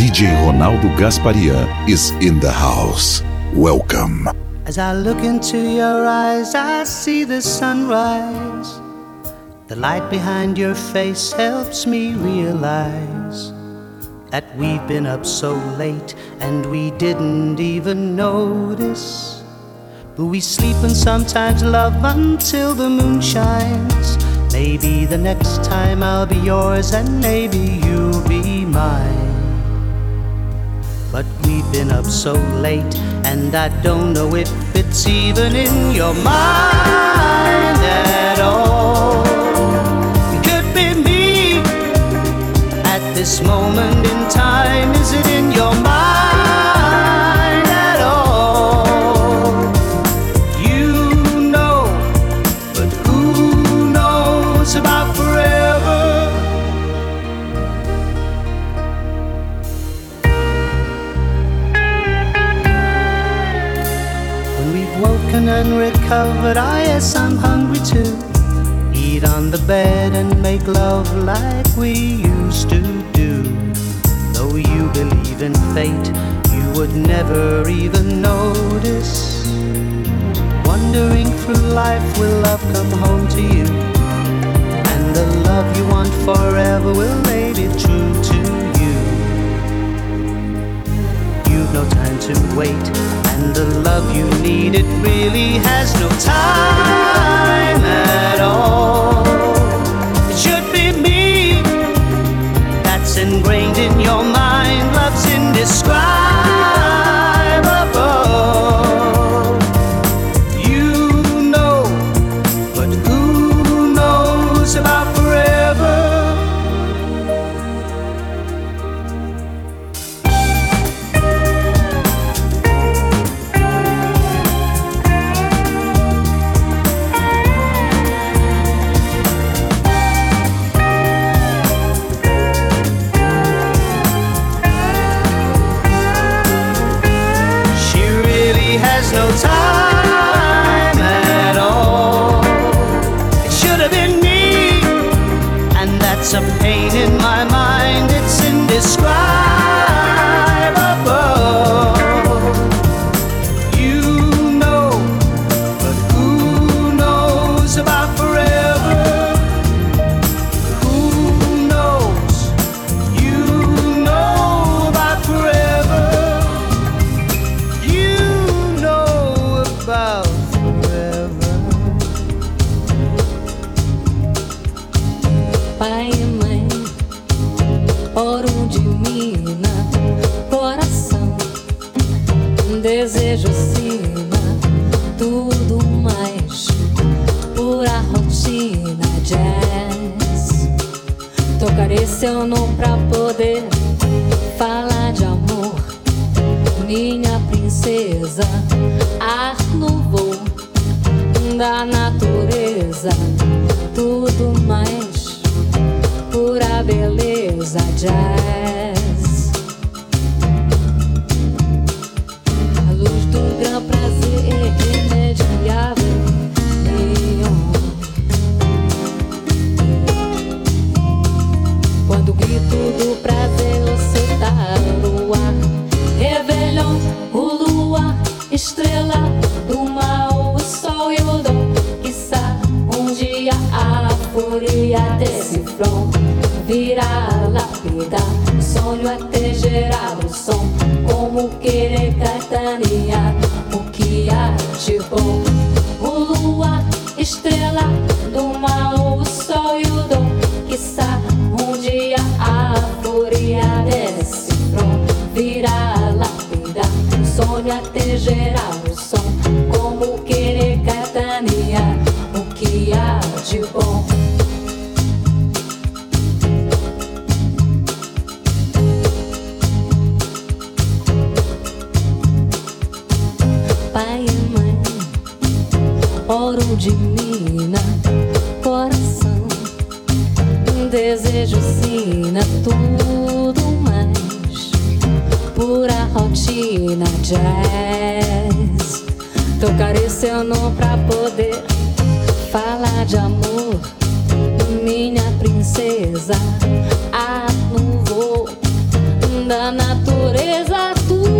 DJ Ronaldo Gasparian is in the house. Welcome. As I look into your eyes, I see the sunrise. The light behind your face helps me realize that we've been up so late and we didn't even notice. But we sleep and sometimes love until the moon shines. Maybe the next time I'll be yours and maybe you'll be mine. But we've been up so late and I don't know if it's even in your mind at all. It could be me at this moment in time. Is it in your mind and recovered, I yes, I'm hungry too. Eat on the bed and make love like we used to do. Though you believe in fate, you would never even notice. Wandering through life, will love come home to you? And the love you want forever will it true no time to wait, and the love you need, it really has no time at all. It should be me that's ingrained in your mind. Mina, coração, desejo sina tudo mais, pura rotina jazz. Tocarei seu nome pra poder falar de amor, minha princesa, a no da natureza, mais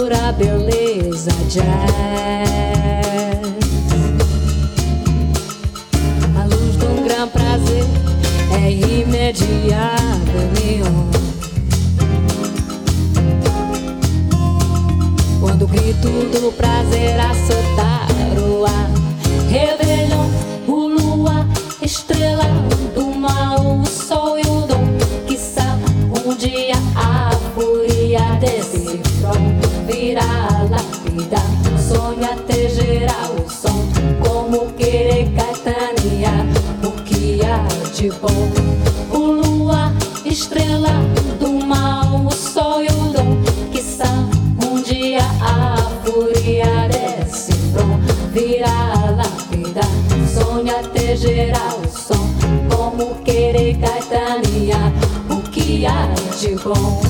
pura beleza jazz. A luz de um grande prazer é imediata, neon. Quando o grito do prazer acertar o ar, revelou de bom. O lua, estrela do mal, o sol e o dom. Que um dia a fúria desse front virá lapida, sonha até gerar o som, como querer caetanear o que há de bom.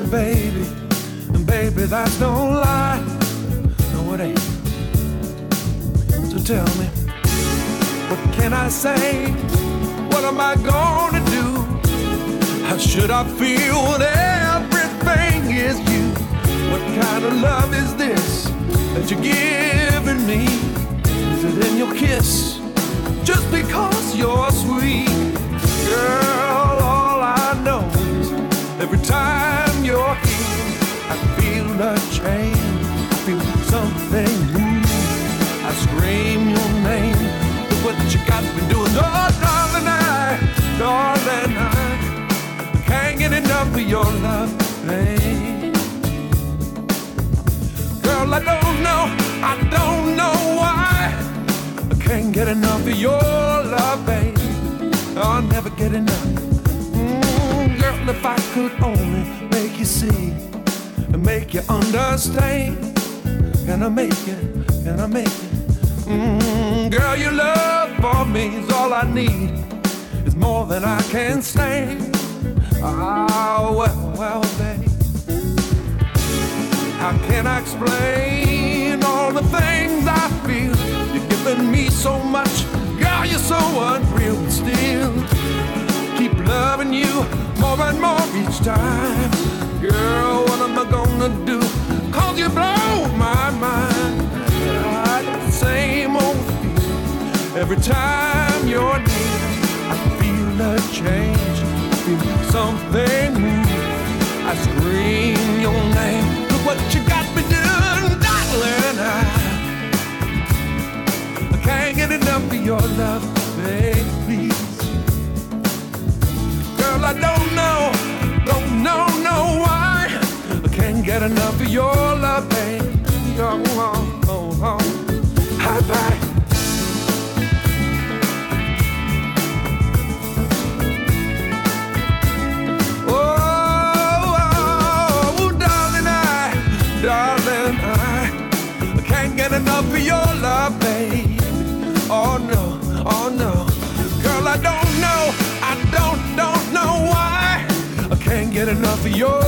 Said baby. And baby, that's no lie. No, it ain't So tell me, what can I say? What am I gonna do? How should I feel when everything is you? What kind of love is this that you're giving me? Is it in your kiss? Just because you're sweet, girl, all I know is every time change, I feel something new. I scream your name. Look what you got me doing. Oh, darling, I, darling, I can't get enough of your love, babe. Girl, I don't know, I don't know why. I can't get enough of your love, babe. I'll never get enough. Mm, girl, if I could only make you see make you understand. I make? Can I make it? Mm, girl, your love for me is all I need. It's more than I can stand. Oh, well, well, babe. How can I explain all the things I feel? You're giving me so much. Girl, you're so unreal, but still keep loving you more and more each time. Girl, what am I gonna do? Cause you blow my mind same old feeling. Every time you're near, I feel a change. I feel something move. I scream your name. Look what you got me doing, darling. I, I can't get enough of your love, baby. Girl, I don't know, get enough of your love, baby. Oh, oh, oh, oh can't get enough of your love, babe. Oh no, oh no, girl, I don't know, I don't, don't know why. I can't get enough of your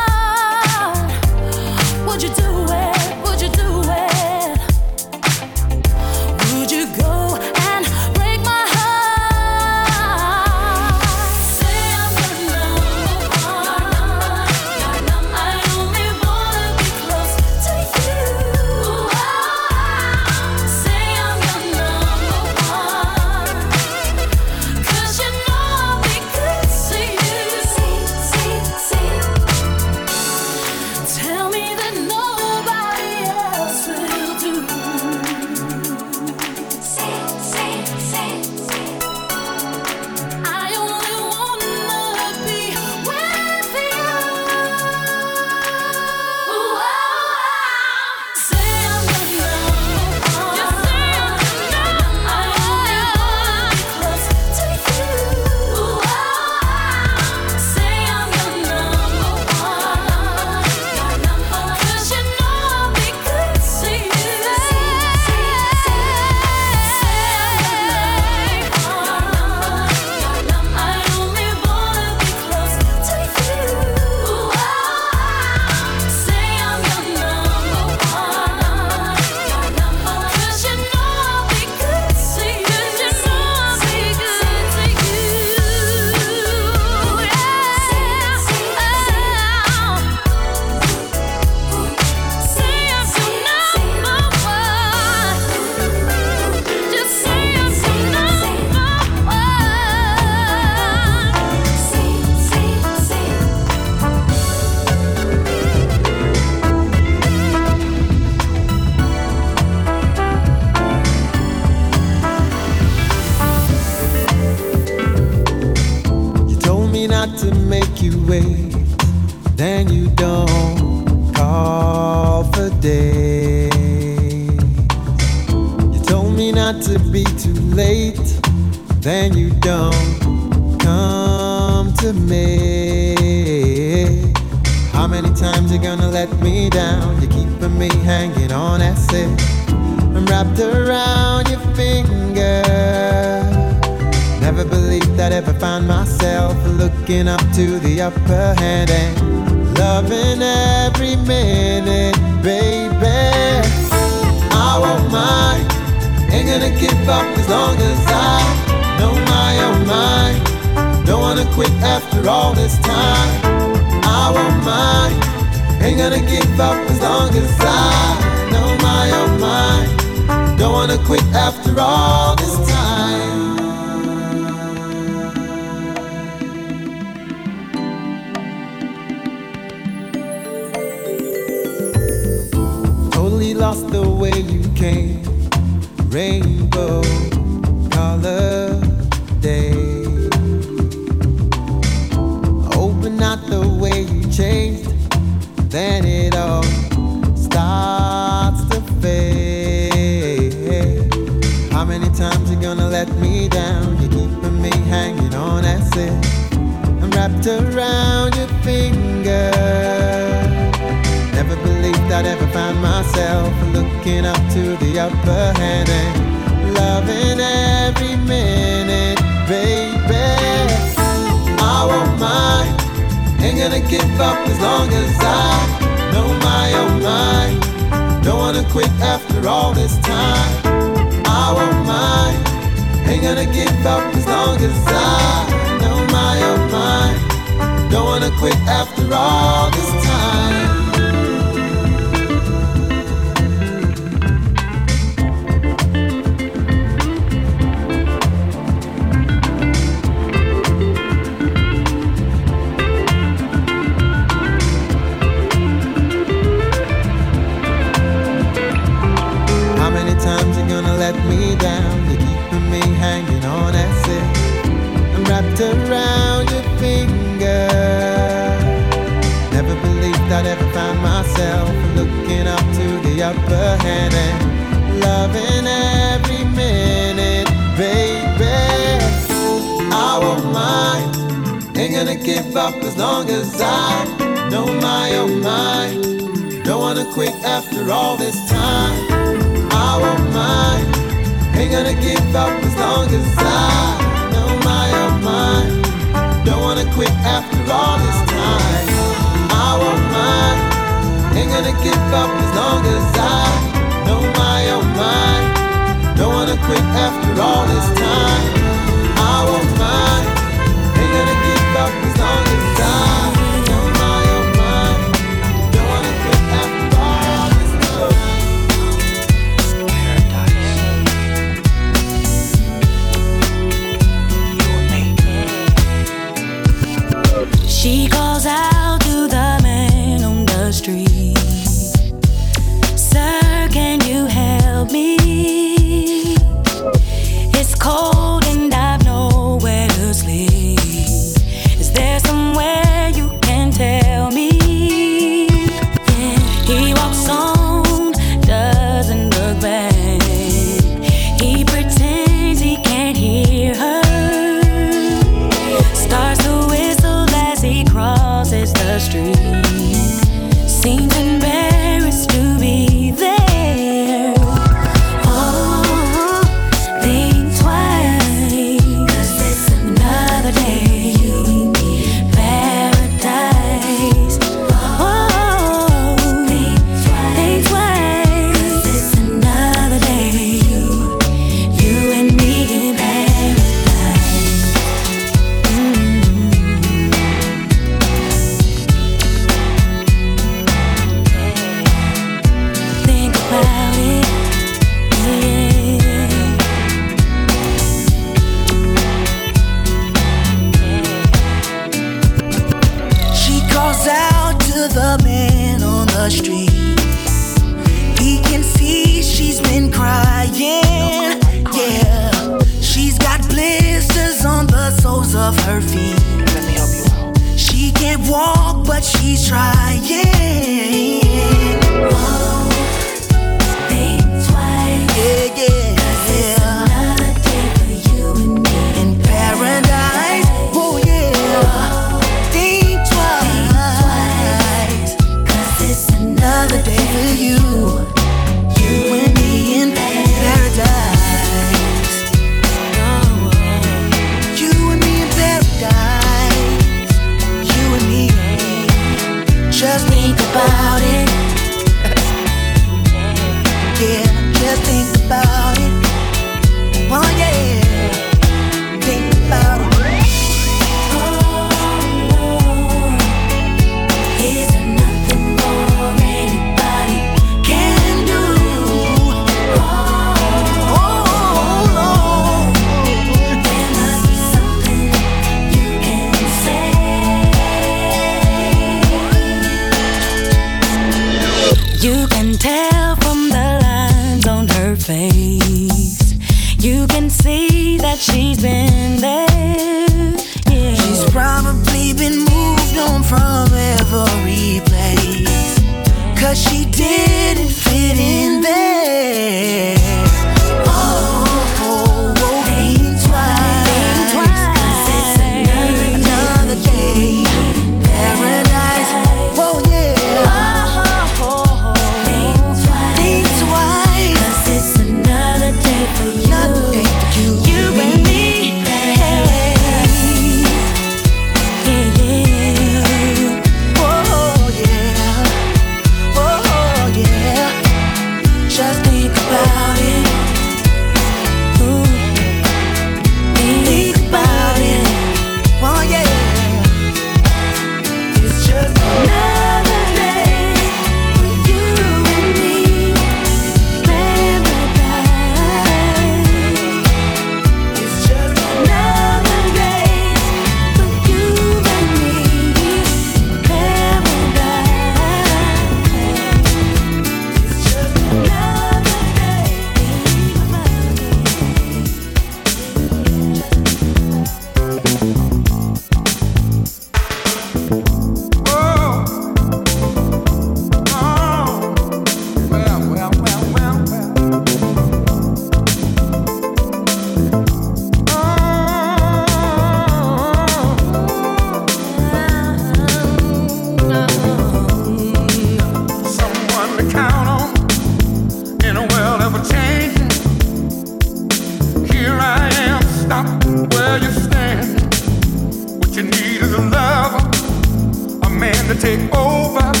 take over.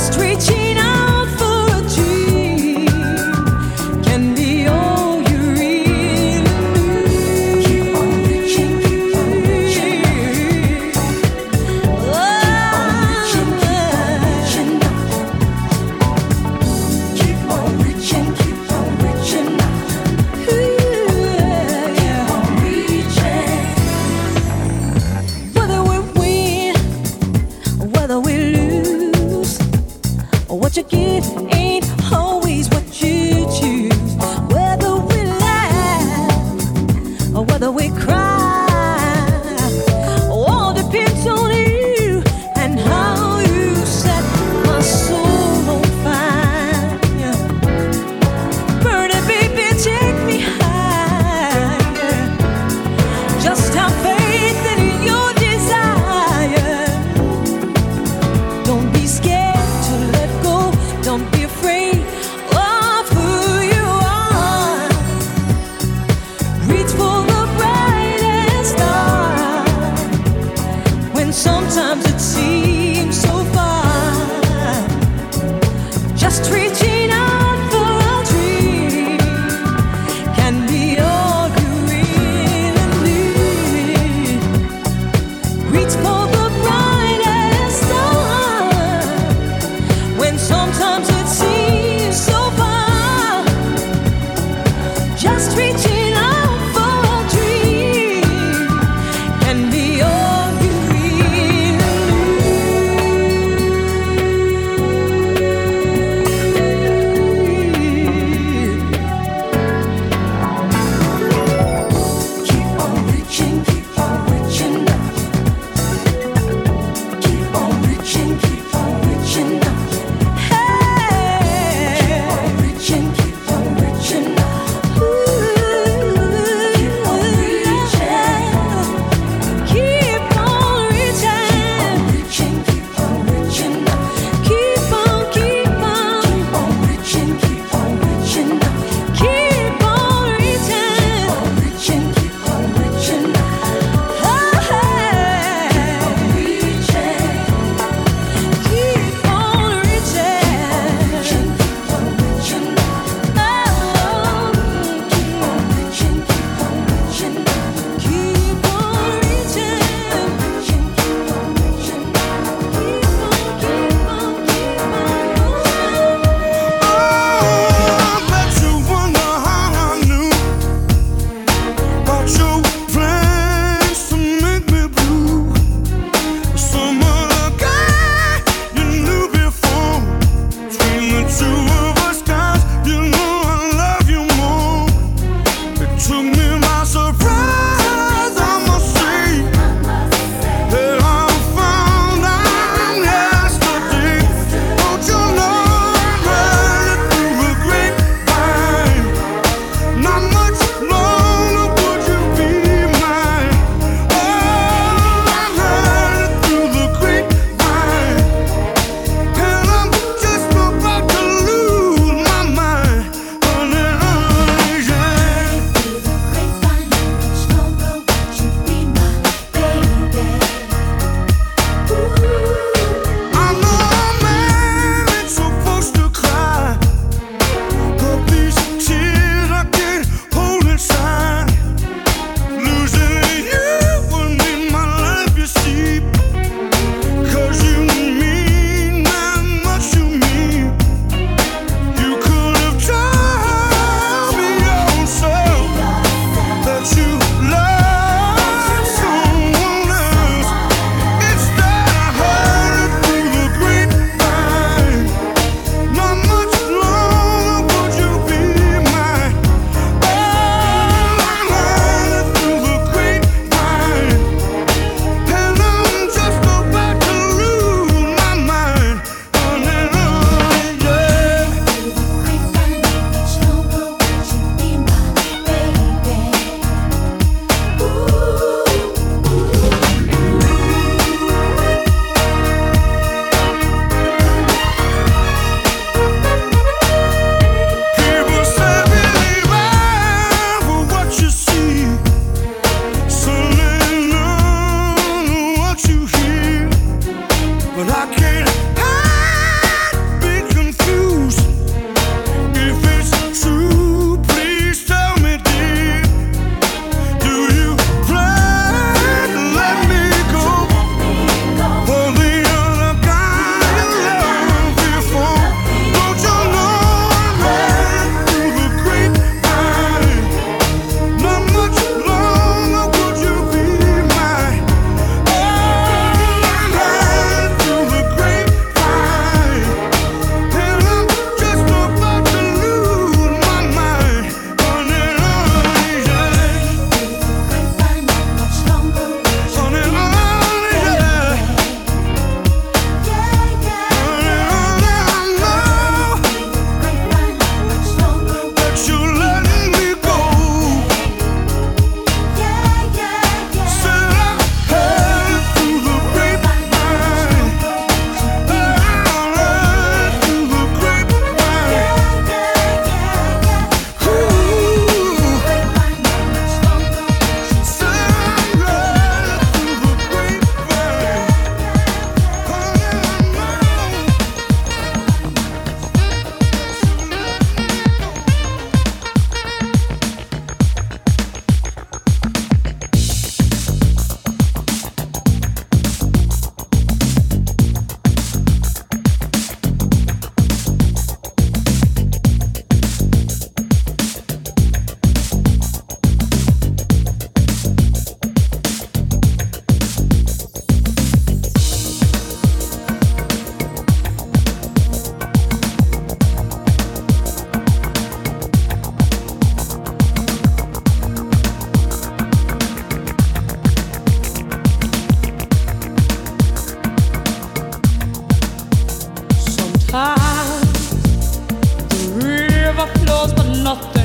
just reaching you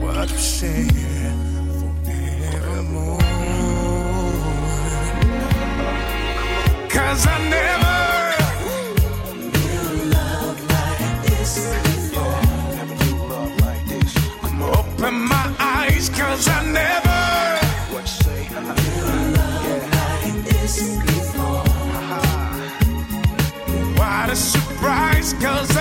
what you say forevermore. Cause I never knew love like this before. Never open my eyes, cause I never knew love like this before. What a surprise, cause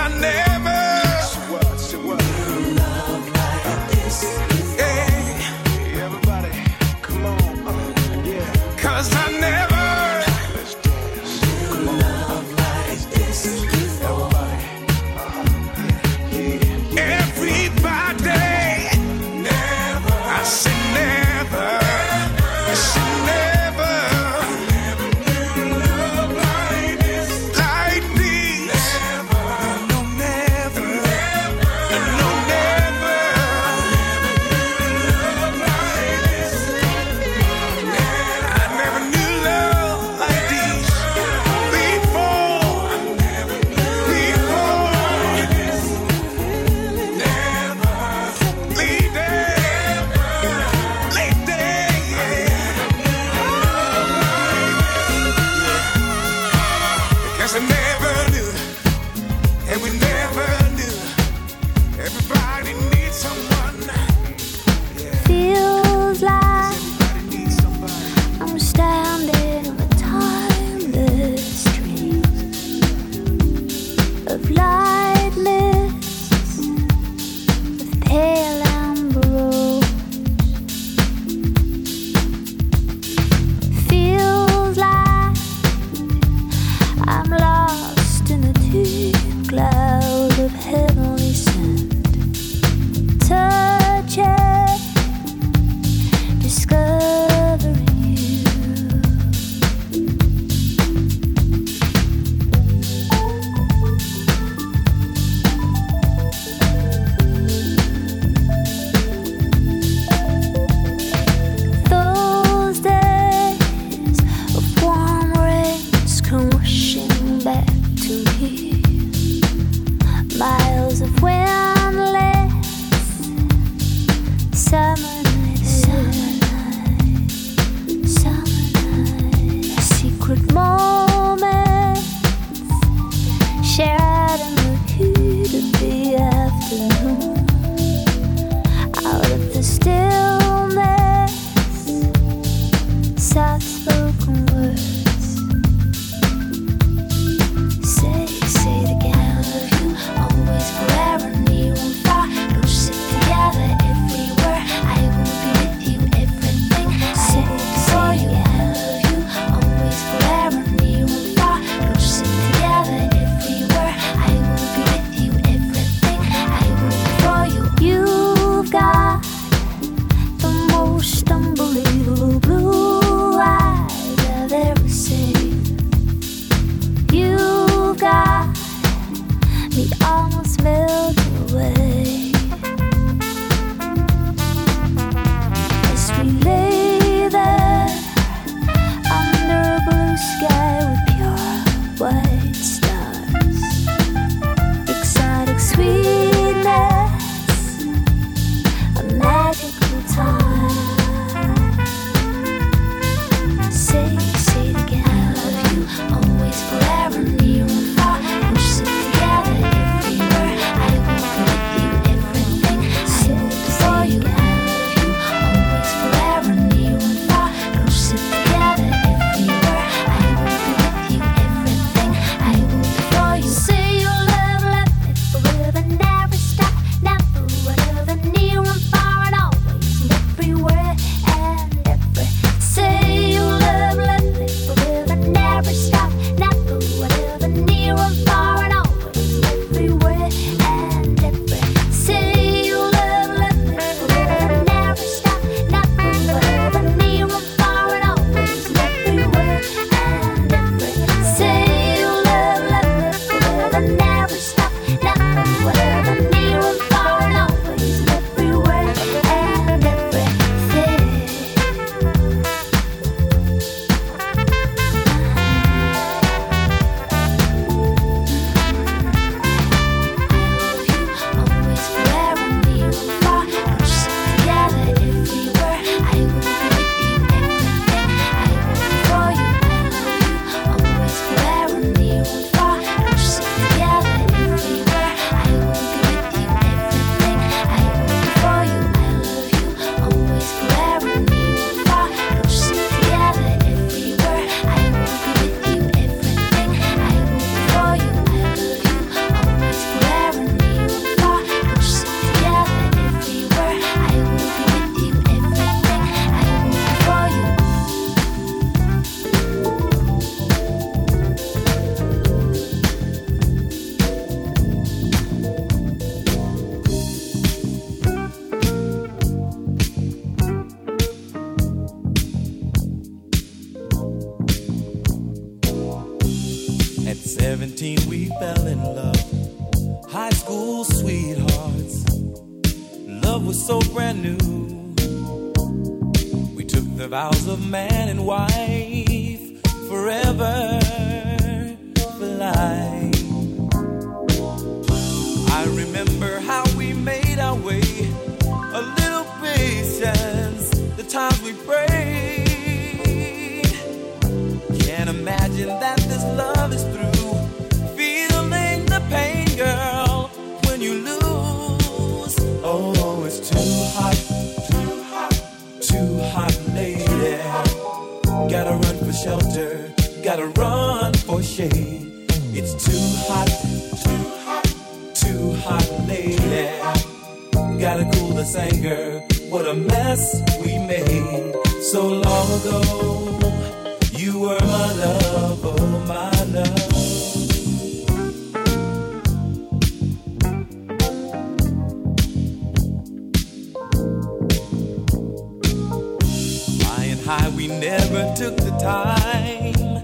high, we never took the time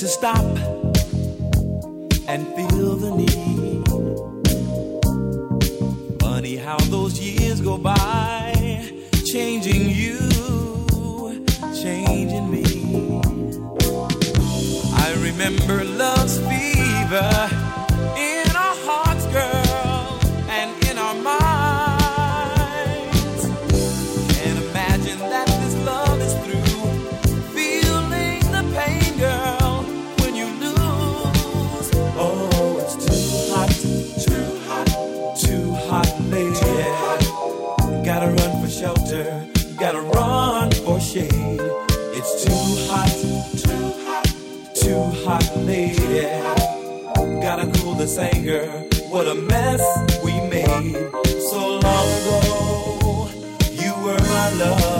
to stop and feel the need. Funny how those years go by, changing you, changing me. I remember love's fever anger. What a mess we made so long ago. You were my love.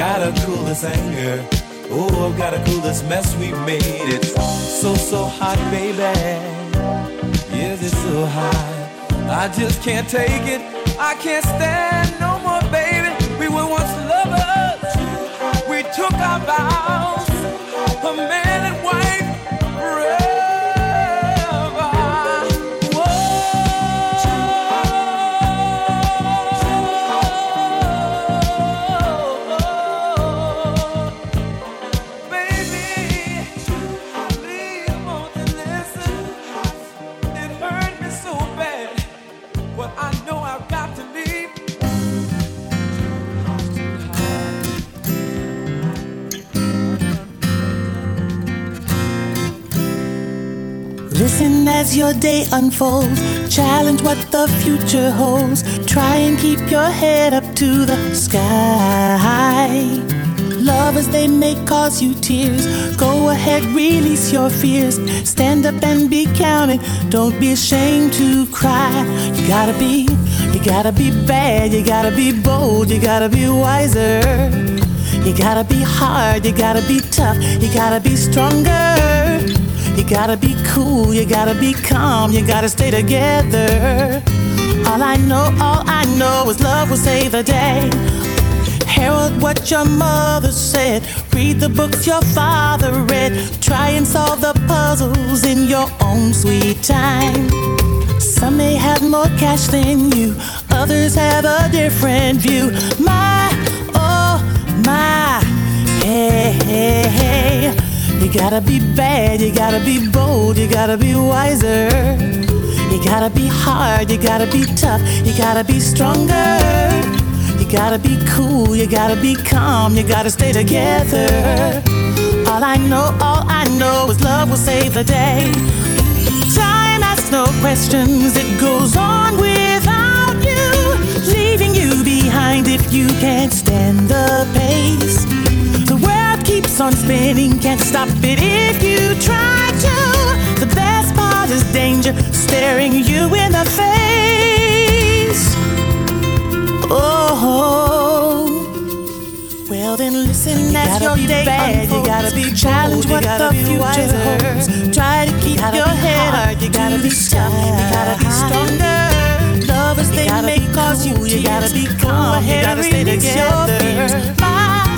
Gotta cool this anger. Oh, gotta cool this mess we made. It's so so hot, baby. Yes, it's so hot. I just can't take it. I can't stand no more, baby. We were once lovers. We took our vows, a man Listen as your day unfolds. Challenge what the future holds. Try and keep your head up to the sky. Lovers, they may cause you tears. Go ahead, release your fears. Stand up and be counted. Don't be ashamed to cry. You gotta be, you gotta be bad. You gotta be bold. You gotta be wiser. You gotta be hard. You gotta be tough. You gotta be stronger. Gotta be cool, you gotta be calm, you gotta stay together. All I know, all I know is love will save the day. Herald what your mother said. Read the books your father read. Try and solve the puzzles in your own sweet time. Some may have more cash than you, others have a different view. My, oh, my, hey, hey, hey. You gotta be bad, you gotta be bold, you gotta be wiser. You gotta be hard, you gotta be tough, you gotta be stronger. You gotta be cool, you gotta be calm, you gotta stay together. All I know, all I know is love will save the day. Time asks no questions, it goes on without you, leaving you behind if you can't stand the pace. The world keeps on spinning, can't stop it if you try to. The best part is danger staring you in the face. Oh, well then listen as your day bad. You gotta be challenge what the future holds. Try to keep your head up. You gotta be tough. You gotta be stronger. Lovers they may cause you. You gotta be calm. You gotta stay together.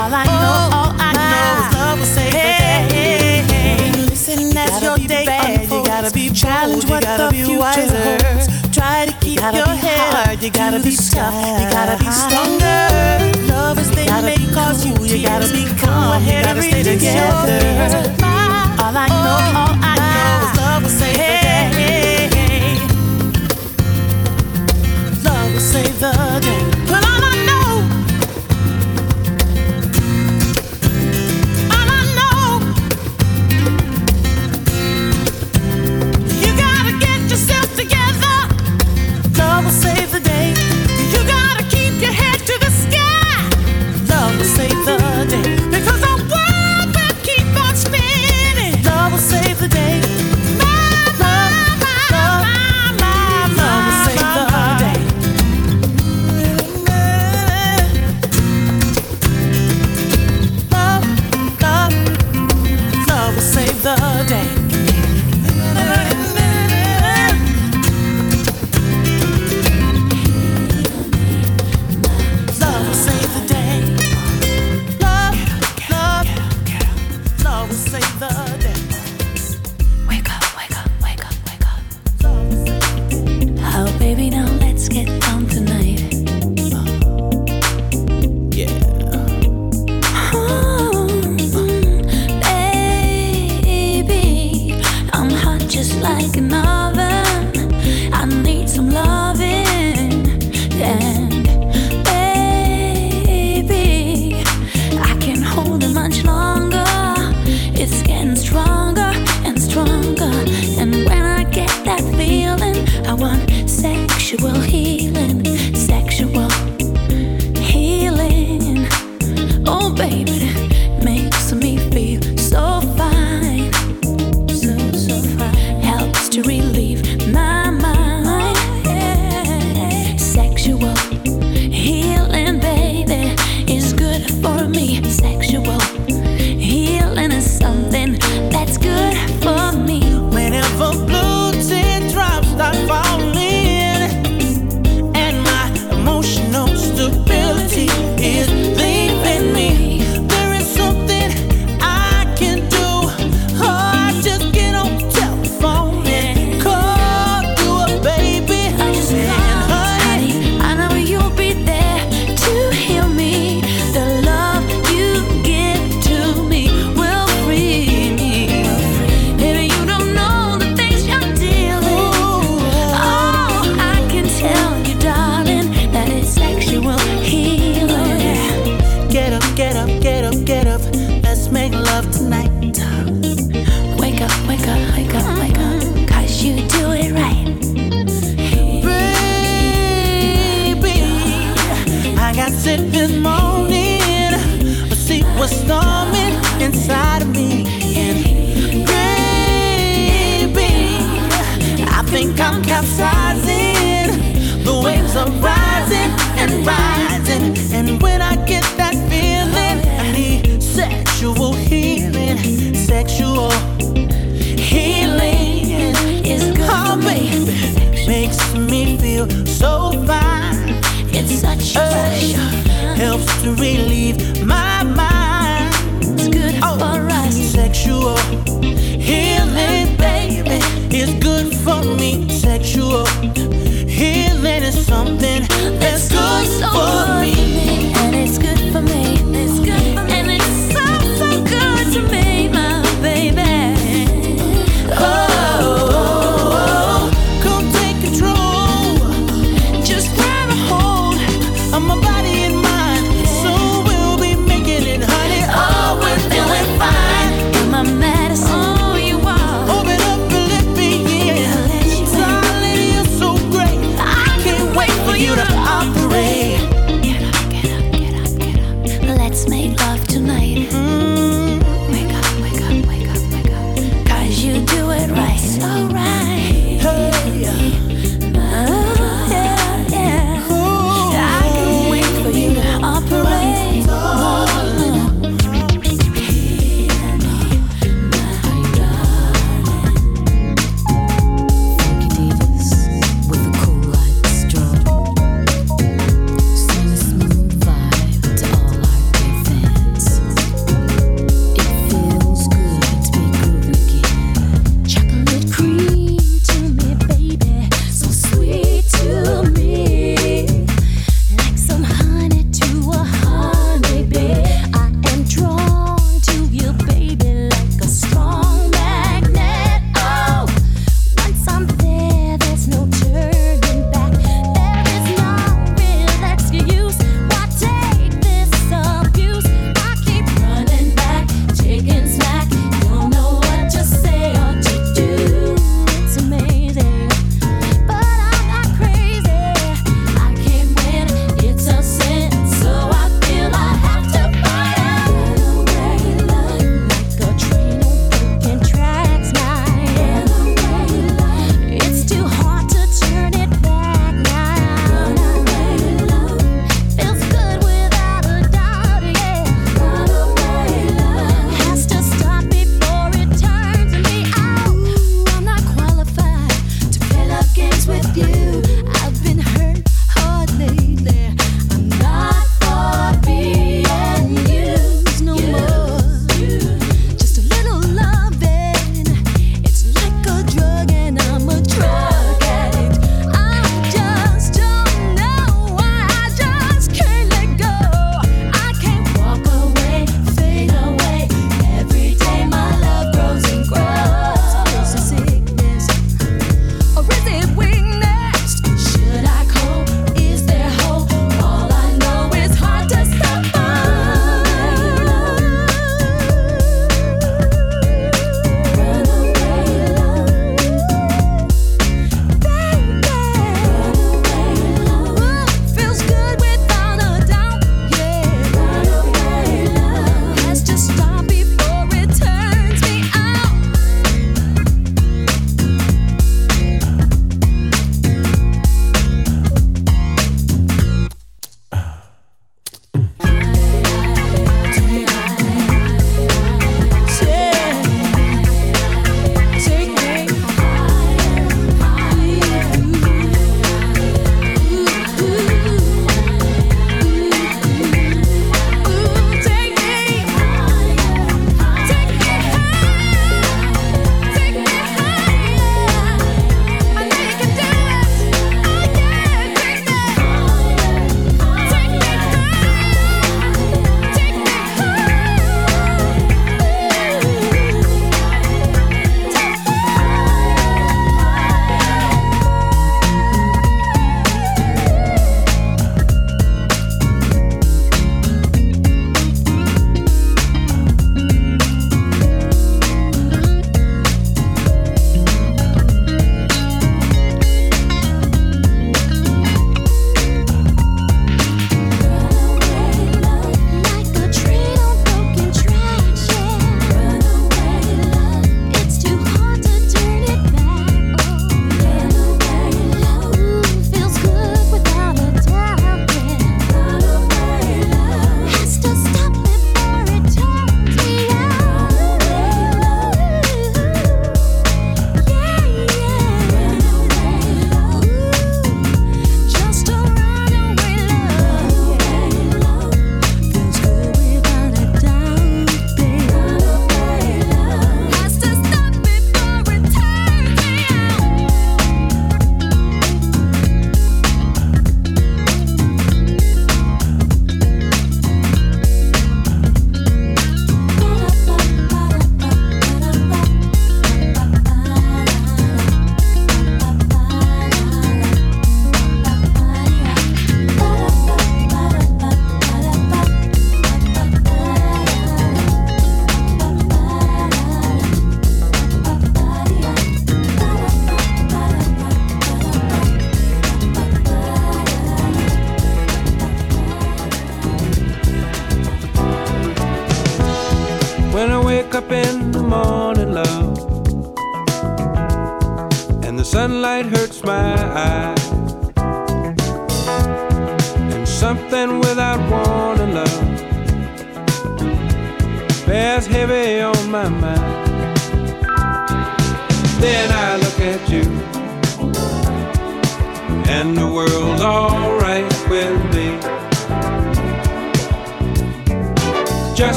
All I know, oh. all I know is love will challenge what the future holds. Try to keep your head up. You gotta be tough. You gotta be uh-huh. stronger. Lovers they may cause you. You gotta be calm. You gotta stay together. All I know, oh, all I know is love will save the day. Love will save the day.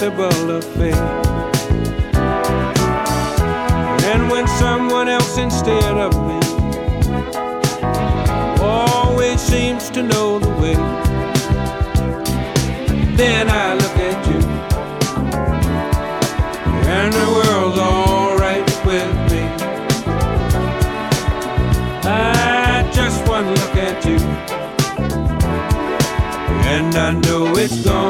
To face. And when someone else instead of me always seems to know the way, then I look at you, and the world's alright with me. I just one look at you, and I know it's gonna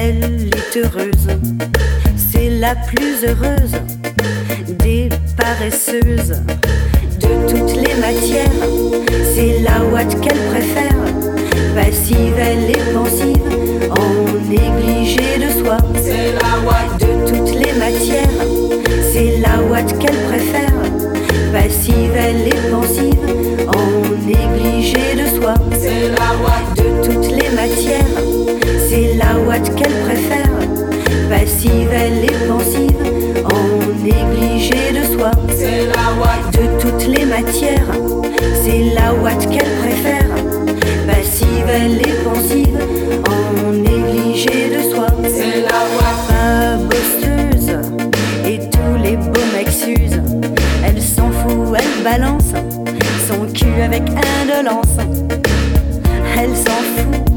elle est heureuse. C'est la plus heureuse des paresseuses. De toutes les matières, c'est la ouate qu'elle préfère. Passive, elle est pensive, en négligé de soi. C'est la ouate de toutes les matières, c'est la ouate qu'elle préfère. Passive, elle est pensive, en négligé de soi. C'est la ouate de toutes les matières, ouate qu'elle préfère. Passive, elle est pensive, en négligé de soi. C'est la ouate de toutes les matières, c'est la ouate qu'elle préfère. Passive, elle est pensive, en négligé de soi. C'est la ouate pas bosseuse, et tous les beaux mecs. Elle s'en fout, elle balance son cul avec indolence. Elle s'en fout,